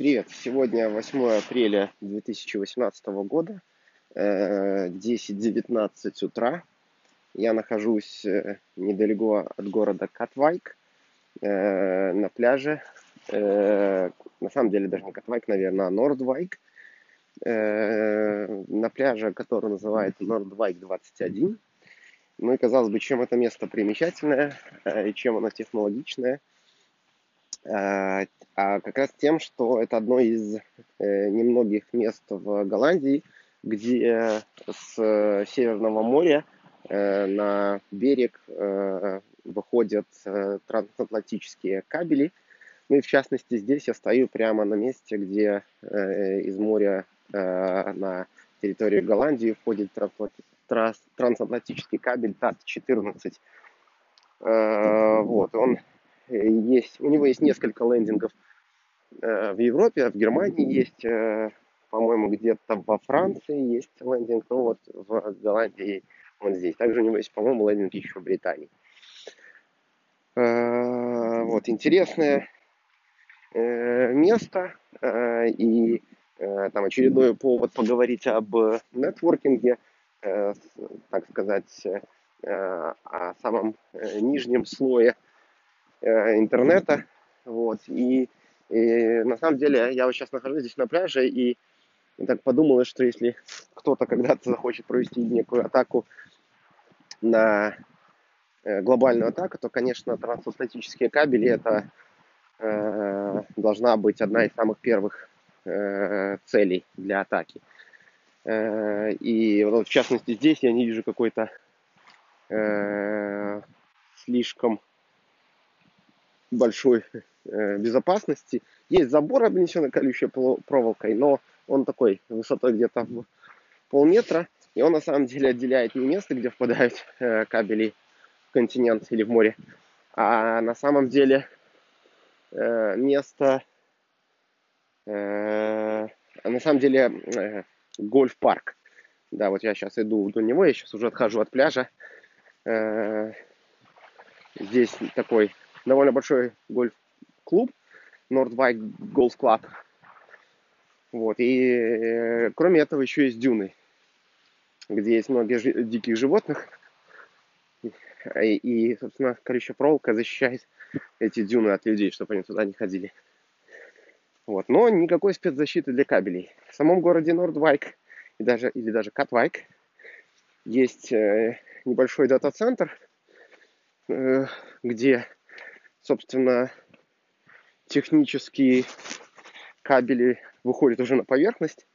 Привет! Сегодня 8 апреля 2018 года, 10.19 э, утра. Я нахожусь э, недалеко от города Катвайк, э, на пляже. На самом деле даже не Катвайк, наверное, а Нордвайк. На пляже, который называется Нордвайк 21. Ну и казалось бы, чем это место примечательное и чем оно технологичное – а, а как раз тем, что это одно из э, немногих мест в Голландии, где с Северного моря э, на берег э, выходят трансатлантические кабели. Ну и в частности здесь я стою прямо на месте, где из моря на территорию Голландии входит трансатлантический кабель ТАТ-14. Вот, он есть, у него есть несколько лендингов э, в Европе, в Германии есть, э, по-моему, где-то во Франции есть лендинг, ну вот в Голландии он здесь. Также у него есть, по-моему, лендинг еще в Британии. Э, вот, интересное место и там очередной повод поговорить об нетворкинге, так сказать, о самом нижнем слое интернета. Вот. И, и на самом деле я вот сейчас нахожусь здесь на пляже и так подумала, что если кто-то когда-то захочет провести некую атаку на э, глобальную атаку, то, конечно, трансатлантические кабели это э, должна быть одна из самых первых э, целей для атаки. Э, и вот в частности здесь я не вижу какой-то э, слишком большой э, безопасности. Есть забор, обнесенный колючей проволокой, но он такой высотой где-то в полметра. И он на самом деле отделяет не место, где впадают э, кабели в континент или в море, а на самом деле э, место, э, а на самом деле э, гольф-парк. Да, вот я сейчас иду до него, я сейчас уже отхожу от пляжа. Э, здесь такой довольно большой гольф-клуб, Nordwijk Golf Club. Вот, и э, кроме этого еще есть дюны, где есть много жи- диких животных. И, и, собственно, колючая проволока защищает эти дюны от людей, чтобы они туда не ходили. Вот. Но никакой спецзащиты для кабелей. В самом городе Нордвайк и даже, или даже Катвайк есть э, небольшой дата-центр, э, где собственно, технические кабели выходят уже на поверхность,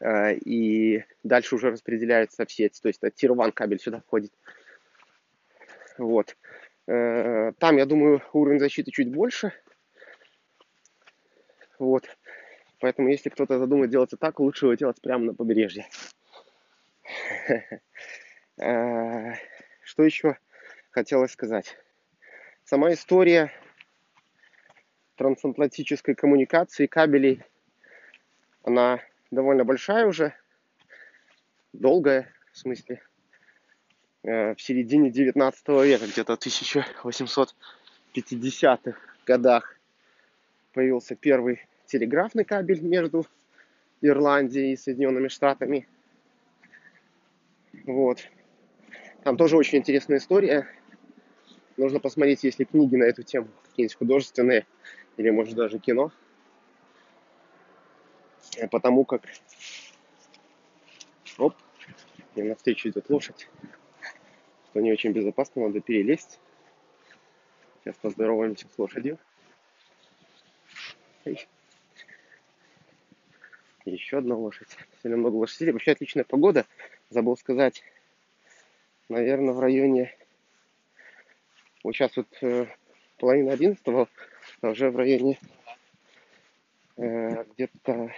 э, и дальше уже распределяются в сеть, то есть это Tier 1 кабель сюда входит. Вот. Э, там, я думаю, уровень защиты чуть больше. Вот. Поэтому, если кто-то задумает делать так, лучше его делать прямо на побережье. Э, что еще хотелось сказать? Сама история трансатлантической коммуникации, кабелей, она довольно большая уже, долгая, в смысле, э, в середине 19 века, где-то в 1850-х годах появился первый телеграфный кабель между Ирландией и Соединенными Штатами. Вот. Там тоже очень интересная история. Нужно посмотреть, есть ли книги на эту тему, какие-нибудь художественные или, может, даже кино. Э, потому как... Оп, мне навстречу идет лошадь. Что не очень безопасно, надо перелезть. Сейчас поздороваемся с лошадью. Еще одна лошадь. Сегодня много лошадей. Вообще отличная погода. Забыл сказать, наверное, в районе вот сейчас вот э, половина одиннадцатого, а уже в районе э, где-то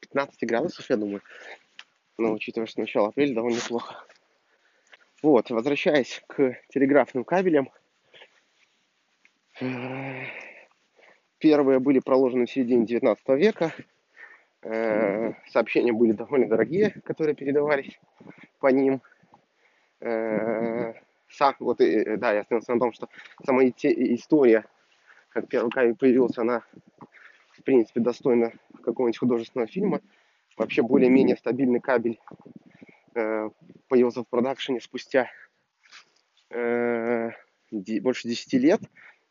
15 градусов, я думаю. Но учитывая, что начало апреля довольно неплохо. Вот, возвращаясь к телеграфным кабелям. Э, первые были проложены в середине 19 века. Э, сообщения были довольно дорогие, которые передавались по ним э, вот, да, я остановился на том, что сама история как первый кабель появился, она, в принципе, достойна какого-нибудь художественного фильма. Вообще более-менее стабильный кабель э, появился в продакшене спустя э, больше 10 лет.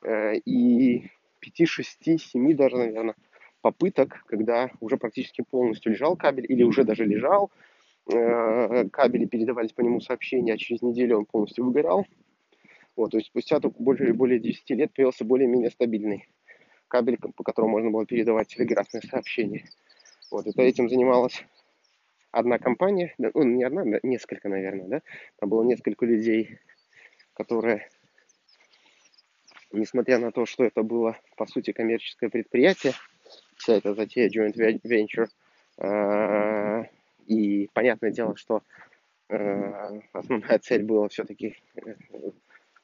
Э, и 5, 6, 7 даже, наверное, попыток, когда уже практически полностью лежал кабель или уже даже лежал, э, кабели передавались по нему сообщения, а через неделю он полностью выгорал. Вот, то есть спустя только более, более 10 лет появился более-менее стабильный кабель, по которому можно было передавать телеграфные сообщения. Вот, это этим занималась одна компания, ну, не одна, несколько, наверное, да, там было несколько людей, которые несмотря на то, что это было, по сути, коммерческое предприятие, вся эта затея joint venture, э, и понятное дело, что э, основная цель была все-таки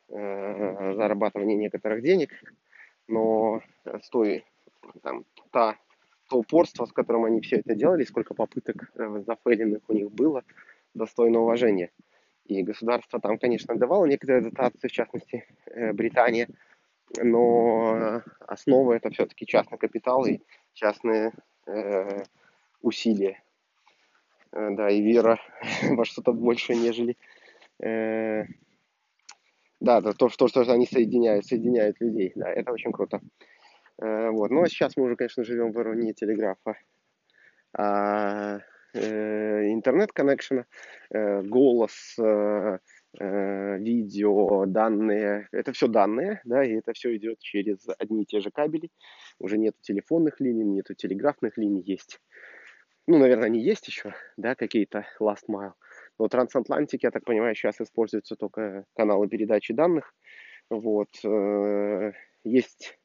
э, зарабатывание некоторых денег, но с той, там, та, то упорство, с которым они все это делали, сколько попыток зафейленных у них было, достойно уважения. И государство там, конечно, давало некоторые дотации, в частности, Британия – но основа это все-таки частный капитал и частные э, усилия. Э, да, и вера во что-то больше, нежели... Э, да, то, что, что они соединяют, соединяют людей. Да, это очень круто. Э, вот. Ну, а сейчас мы уже, конечно, живем в не телеграфа, а э, интернет-коннекшена, э, голос, э, Э, видео, данные, это все данные, да, и это все идет через одни и те же кабели. Уже нету телефонных линий, нету телеграфных линий, есть. Ну, наверное, они есть еще, да, какие-то last mile. Но трансатлантики, я так понимаю, сейчас используются только каналы передачи данных. Вот. Э, есть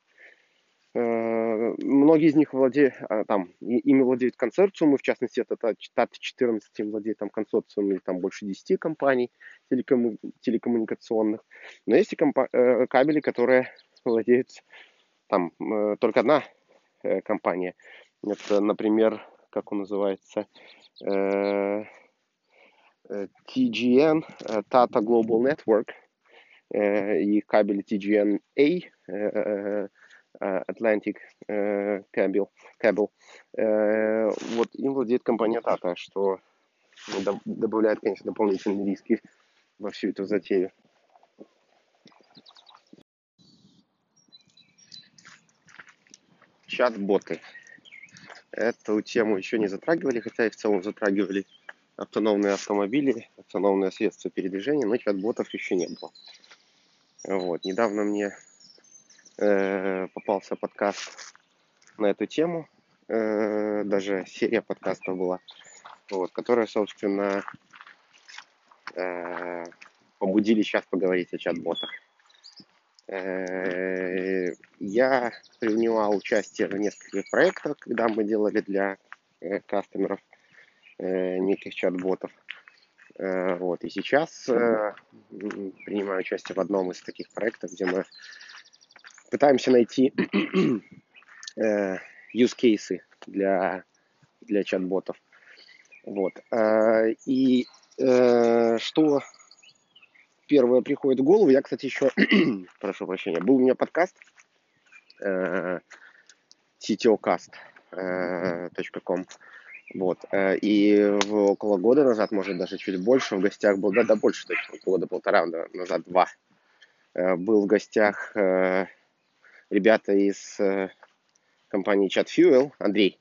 Э, многие из них владеют, а, там, ими владеют консорциумы, в частности, это ТАТ-14 им владеет там консорциум или там больше 10 компаний телекому, телекоммуникационных. Но есть и компа- э, кабели, которые владеют там только одна компания. Это, например, как он называется, TGN, Tata Global Network, и кабели TGN-A, Э, Atlantic Cable, э, Cable. Э, вот им владеет компания Tata, что добавляет, конечно, дополнительные риски во всю эту затею. Чат-боты. Эту тему еще не затрагивали, хотя и в целом затрагивали автономные автомобили, автономные средства передвижения, но чат-ботов еще не было. Вот. Недавно мне Э, попался подкаст на эту тему, э, даже серия подкастов была, вот, которая, собственно, э, побудили сейчас поговорить о чат-ботах. Я принимал участие в нескольких проектах, когда мы делали для кастомеров неких чат-ботов. Вот. И сейчас принимаю участие в одном из таких проектов, где мы пытаемся найти э, use cases для, для чат-ботов. Вот. Э, и э, что первое приходит в голову, я, кстати, еще, прошу прощения, был у меня подкаст э, ctocast.com. Вот. И около года назад, может даже чуть больше, в гостях был, да, да больше точно, года полтора назад, два, был в гостях ребята из э, компании ChatFuel, Андрей,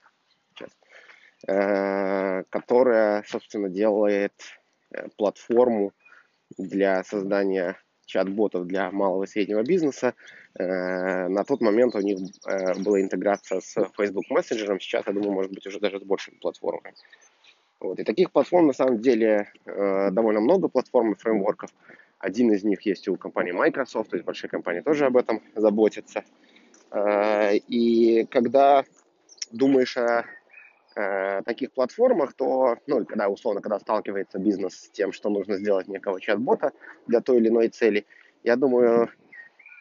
э, которая, собственно, делает э, платформу для создания чат-ботов для малого и среднего бизнеса. На тот момент у них была интеграция с Facebook Messenger, сейчас, я думаю, может быть, уже даже с большими платформами. Вот. И таких платформ, на самом деле, довольно много платформ и фреймворков. Один из них есть у компании Microsoft, то есть большие компании тоже об этом заботятся. Э, и когда думаешь о э, таких платформах, то, ну, когда, условно, когда сталкивается бизнес с тем, что нужно сделать некого чат-бота для той или иной цели, я думаю, э,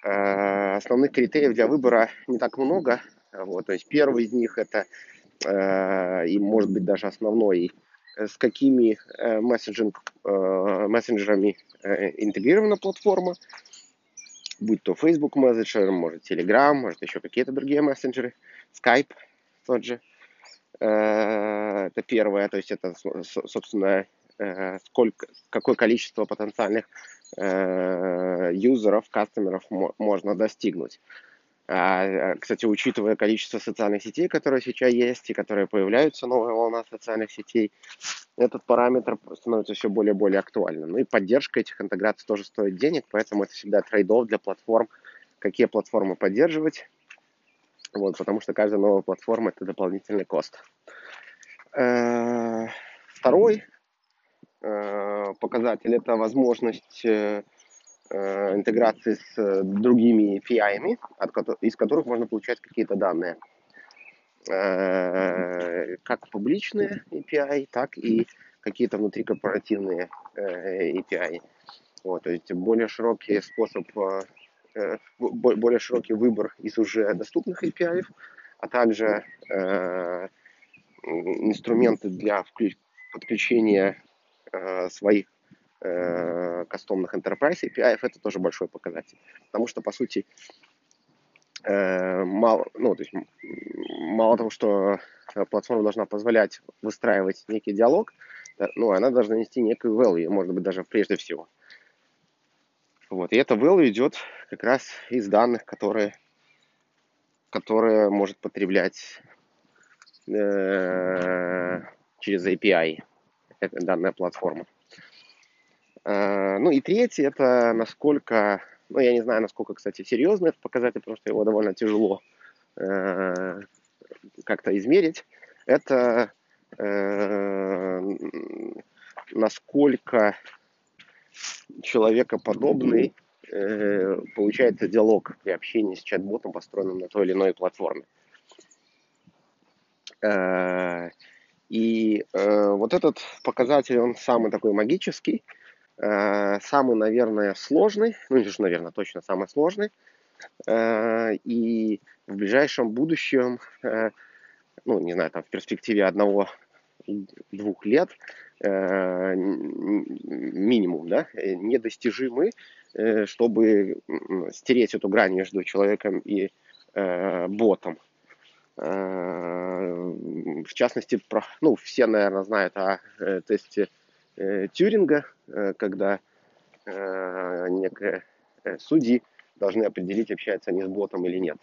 основных критериев для выбора не так много. Вот, то есть первый из них это, и может быть даже основной, с какими мессенджинг, мессенджерами интегрирована платформа. будь то Facebook Messenger, может Telegram, может еще какие-то другие мессенджеры, Skype тот же. Э, это первое, то есть это, собственно, э, сколько, какое количество потенциальных э, юзеров, кастомеров можно достигнуть. А, кстати, учитывая количество социальных сетей, которые сейчас есть и которые появляются, новая волна социальных сетей, этот параметр становится все более и более актуальным. Ну и поддержка этих интеграций тоже стоит денег, поэтому это всегда трейдов для платформ, какие платформы поддерживать, вот, потому что каждая новая платформа это дополнительный кост. Э, второй э, показатель это возможность э, интеграции с другими API, из которых можно получать какие-то данные. Как публичные API, так и какие-то внутрикорпоративные API. Вот, то есть более широкий способ Э, более широкий выбор из уже доступных API, а также э, инструменты для подключения э, своих кастомных Enterprise API, это тоже большой показатель. Потому что, по сути, мало, ну, то есть, мало того, что платформа должна позволять выстраивать некий диалог, ну, она должна нести некую value, может быть, даже прежде всего. Вот. И это value идет как раз из данных, которые, которые может потреблять э, через API эта данная платформа. Э, ну и третье, это насколько, ну я не знаю, насколько, кстати, серьезно это показатель, потому что его довольно тяжело э, как-то измерить. Это э, насколько человекоподобный э, получается диалог при общении с чат-ботом, построенным на той или иной платформе. Э, и э, вот этот показатель, он самый такой магический, э, самый, наверное, сложный, ну, не же, наверное, точно самый сложный. Э, и в ближайшем будущем, э, ну, не знаю, там в перспективе одного-двух лет, Э, минимум, да, э, недостижимы, э, чтобы стереть эту грань между человеком и ботом. В частности, ну, все, наверное, знают о тесте Тюринга, когда некие судьи должны определить, общаются они с ботом или нет,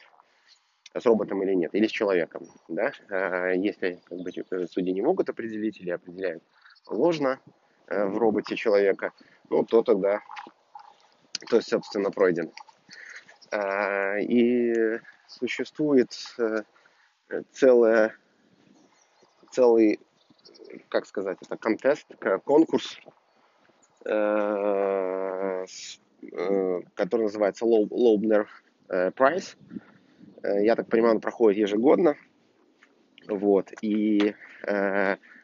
с роботом или нет, или с человеком, да. Если как бы, судьи не могут определить или определяют ложно э, в роботе человека, ну, то тогда, то, собственно, пройден. И существует э, целая, целый, как сказать, это контест, конкурс, э, который называется Loebner Prize. Я так понимаю, он проходит ежегодно. Вот. И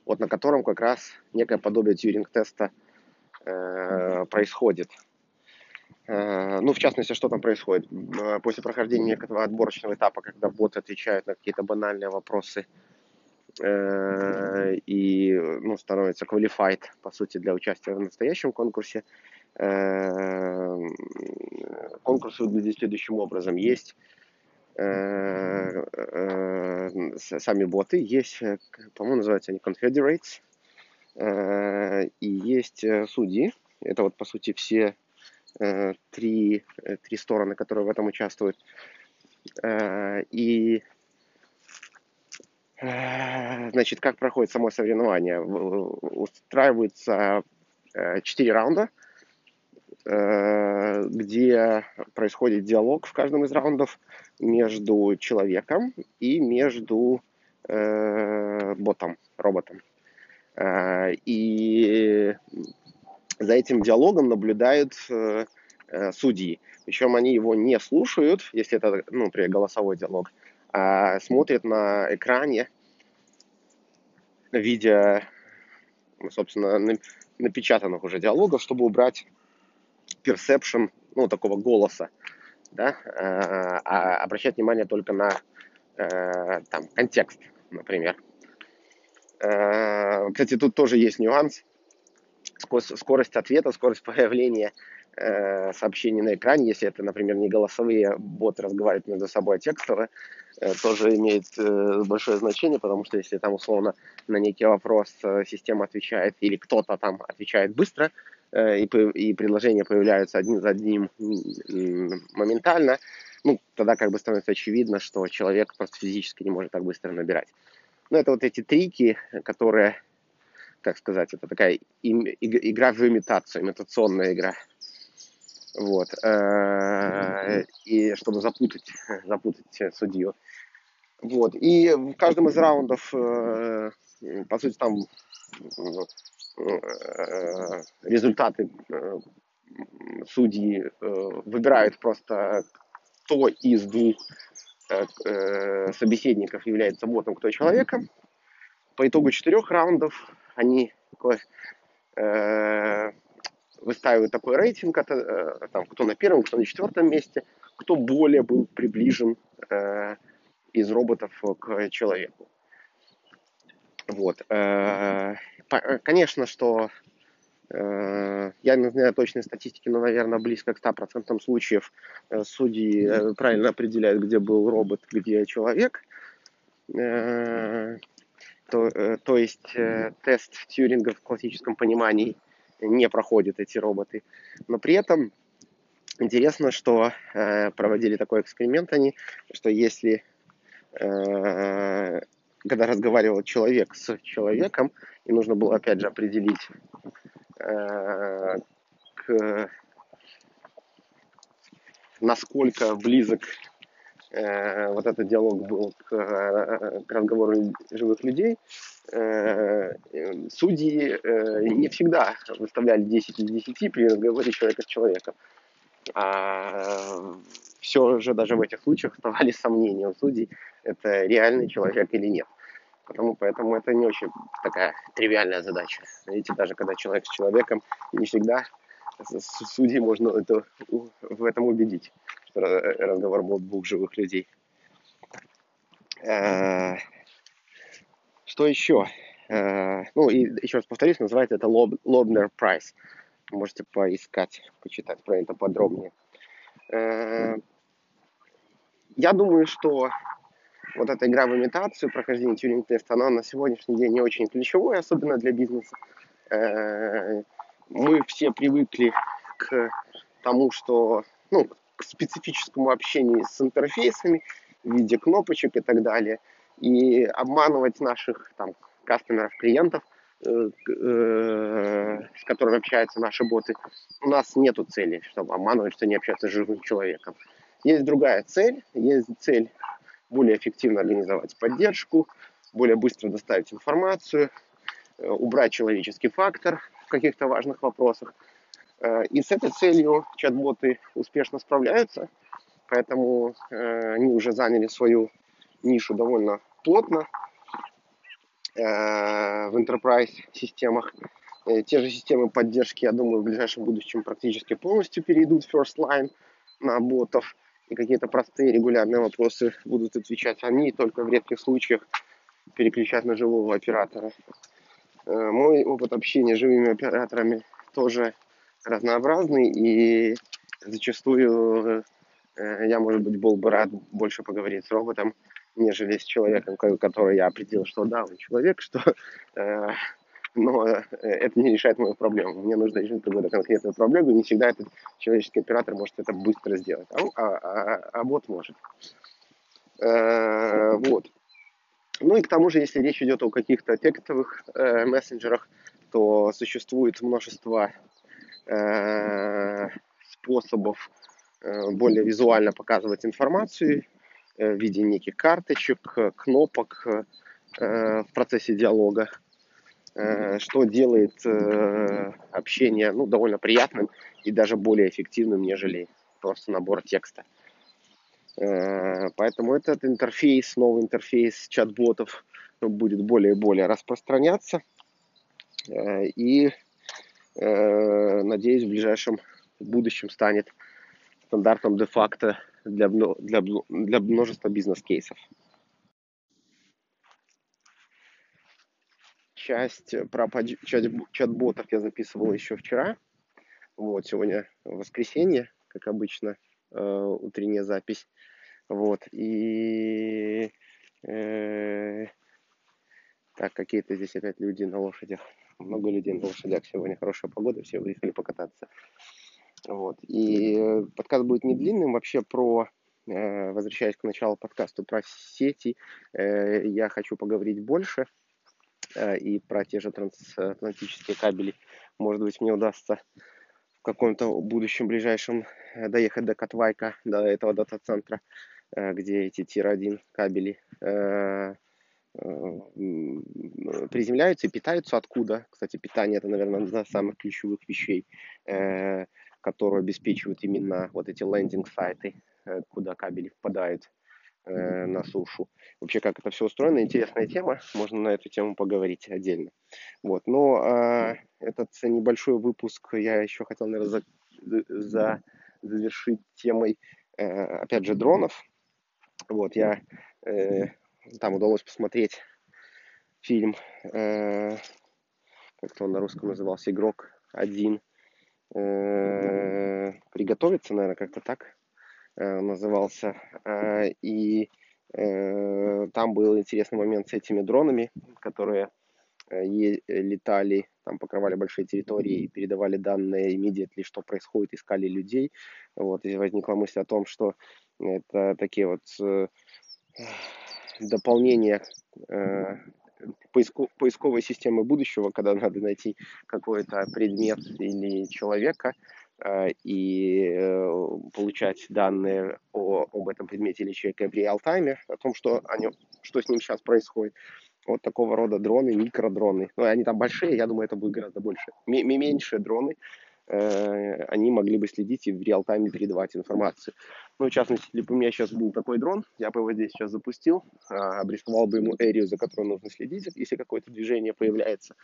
вот на котором как раз некое подобие тьюринг-теста э, происходит. Э, ну, в частности, что там происходит? Э, после прохождения некого отборочного этапа, когда боты отвечают на какие-то банальные вопросы э, и ну, становится qualified, по сути, для участия в настоящем конкурсе, конкурс выглядит следующим образом. Есть сами боты, есть, по-моему, называются они Confederates, и есть судьи, это вот, по сути, все три, три стороны, которые в этом участвуют. И Значит, как проходит само соревнование? Устраивается четыре раунда, где происходит диалог в каждом из раундов между человеком и между э, ботом, роботом. Э, и за этим диалогом наблюдают э, э, судьи. Причем они его не слушают, если это, ну, например, голосовой диалог, а смотрят на экране, видя, собственно, напечатанных уже диалогов, чтобы убрать perception, ну, такого голоса да, э, а обращать внимание только на э, там, контекст, например. Э, кстати, тут тоже есть нюанс. Скорость ответа, скорость появления э, сообщения на экране, если это, например, не голосовые боты разговаривают между собой, а текстовые, э, тоже имеет э, большое значение, потому что если там условно на некий вопрос э, система отвечает или кто-то там отвечает быстро, э, и, и предложения появляются один за одним моментально, ну, тогда как бы становится очевидно, что человек просто физически не может так быстро набирать. Ну, это вот эти трики, которые, как сказать, это такая игра в имитацию, имитационная игра. Вот. Э, и чтобы запутать, запутать судью. Вот. И в каждом из раундов, э, по сути, там э, результаты судьи выбирают просто кто из двух собеседников является ботом, кто человеком. По итогу четырех раундов они выстаивают такой рейтинг, это, э, там, кто на первом, кто на четвертом месте, кто более был приближен э, из роботов к человеку. Вот. Э, конечно, что э, я не знаю точной статистики, но, наверное, близко к 100% случаев э, судьи э, правильно определяют, где был робот, где человек. То, э, то есть э, тест Тьюринга в классическом понимании не проходят эти роботы. Но при этом интересно, что э, проводили такой эксперимент они, что если когда разговаривал человек с человеком, и нужно было опять же определить к, насколько близок э, вот этот диалог был к, э, к разговору живых людей, э, судьи э, не всегда выставляли 10 из 10 при разговоре человека с человеком. А все же даже в этих случаях оставались сомнения у судей, это реальный человек или нет. Потому, поэтому это не очень такая тривиальная задача. Видите, даже когда человек с человеком, не всегда судей можно это, в этом убедить, что разговор был двух живых людей. Э, что еще? Э, ну, и еще раз повторюсь, называется это Lobner Price. Можете поискать, почитать про это подробнее. Э, я думаю, что вот эта игра в имитацию, прохождение тюринг-теста, она на сегодняшний день не очень ключевая, особенно для бизнеса мы все привыкли к тому, что, ну, к специфическому общению с интерфейсами в виде кнопочек и так далее. И обманывать наших там кастомеров, клиентов, э, э, с которыми общаются наши боты, у нас нету цели, чтобы обманывать, что они общаются с живым человеком. Есть другая цель, есть цель более эффективно организовать поддержку, более быстро доставить информацию, э, убрать человеческий фактор, в каких-то важных вопросах. Э, и с этой целью чат-боты успешно справляются, поэтому э, они уже заняли свою нишу довольно плотно э, в enterprise системах. Те же системы поддержки, я думаю, в ближайшем будущем практически полностью перейдут в first line на ботов, и какие-то простые регулярные вопросы будут отвечать они, только в редких случаях переключать на живого оператора. Мой опыт общения с живыми операторами тоже разнообразный, и зачастую э, я, может быть, был бы рад больше поговорить с роботом, нежели с человеком, который я определил, что да, он человек, что э, но это не решает мою проблему. Мне нужно решить какую-то конкретную проблему, и не всегда этот человеческий оператор может это быстро сделать, а, а, а, а бот может. Вот. Ну и к тому же, если речь идет о каких-то текстовых э, мессенджерах, то существует множество э, способов э, более визуально показывать информацию э, в виде неких карточек, кнопок в процессе диалога, что делает общение ну, довольно приятным и даже более эффективным, нежели просто набор текста. Поэтому этот интерфейс, новый интерфейс чат-ботов будет более и более распространяться. И, надеюсь, в ближайшем будущем станет стандартом де-факто для, для, для множества бизнес-кейсов. Часть про чат-ботов я записывал еще вчера. Вот, сегодня воскресенье, как обычно, э, утренняя запись. Вот, и... Э, так, какие-то здесь опять люди на лошадях. Много людей на лошадях сегодня, хорошая погода, все выехали покататься. Вот, и подкаст будет не длинным, вообще про Э, возвращаясь к началу подкаста про сети, э, я хочу поговорить больше э, и про те же трансатлантические кабели. Может быть, мне удастся в каком-то будущем ближайшем доехать до Катвайка, до этого дата-центра, где эти тир-1 кабели приземляются и питаются откуда. Кстати, питание это, наверное, одна из самых ключевых вещей, которые обеспечивают именно вот эти лендинг-сайты Э, куда кабели впадают э, на сушу. Вообще, как это все устроено, интересная тема, можно на эту тему поговорить отдельно. Вот, но э, этот небольшой выпуск я еще хотел, наверное, за, за, завершить темой, э, опять же, дронов. Вот, я, э, там удалось посмотреть фильм, э, как-то он на русском назывался, «Игрок один», э, «Приготовиться», наверное, как-то так Э, назывался. Э, и э, там был интересный момент с этими дронами, которые летали, там покрывали большие территории и передавали данные immediately, что происходит, искали людей. Вот, и возникла мысль о том, что это такие вот дополнения поиско, поисковой системы будущего, когда надо найти какой-то предмет или человека, Э, и э, получать данные о, об этом предмете или человеке в реал-тайме, о том, что, о нем, что с ним сейчас происходит. Вот такого рода дроны, микродроны. Ну, они там большие, я думаю, это будет гораздо больше. М- меньшие дроны, э, они могли бы следить и в реал-тайме передавать информацию. Ну, в частности, если бы у меня сейчас был такой дрон, я бы его здесь сейчас запустил, э, обрисовал бы ему эрию, за которой нужно следить, если какое-то движение появляется,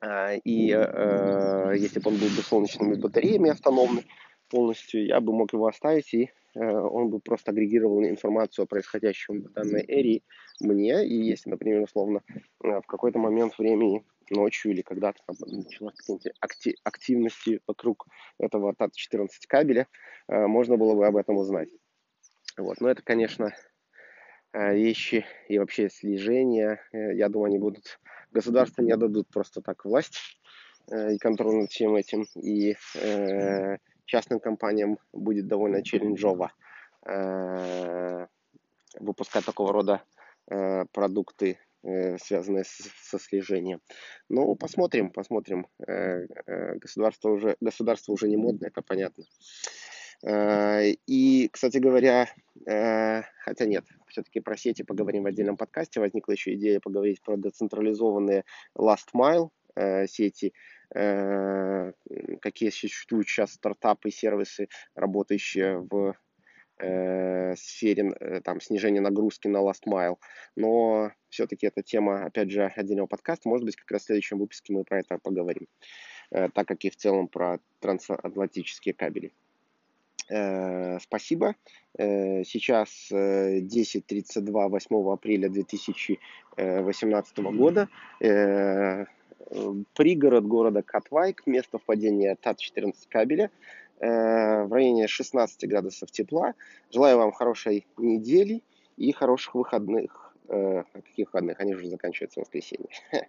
а, и э, если бы он был бы солнечными батареями автономный полностью, я бы мог его оставить, и э, он бы просто агрегировал информацию о происходящем в данной эре мне. И если, например, условно, э, в какой-то момент времени, ночью или когда-то там началась какие-то активности вокруг этого TAT-14 кабеля, можно было бы об этом узнать. Вот. Но это, конечно, вещи и вообще слежения, я думаю, они будут государство не дадут просто так власть э, и контроль над всем этим. И э, частным компаниям будет довольно челленджово э, выпускать такого рода э, продукты, э, связанные с, со слежением. Ну, посмотрим, посмотрим. Э, э, государство, уже, государство уже не модное, это понятно. И, кстати говоря, хотя нет, все-таки про сети поговорим в отдельном подкасте. Возникла еще идея поговорить про децентрализованные last mile сети, какие существуют сейчас стартапы, сервисы, работающие в сфере там, снижения нагрузки на last mile. Но все-таки эта тема, опять же, отдельного подкаста. Может быть, как раз в следующем выпуске мы про это поговорим. Так как и в целом про трансатлантические кабели. Э, спасибо. Э, сейчас 10.32 э, 8 апреля 2018 года. Пригород города Катвайк, место впадения ТАТ-14 кабеля в районе 16 градусов тепла. Желаю вам хорошей недели и хороших выходных. Каких выходных? Они уже заканчиваются в воскресенье.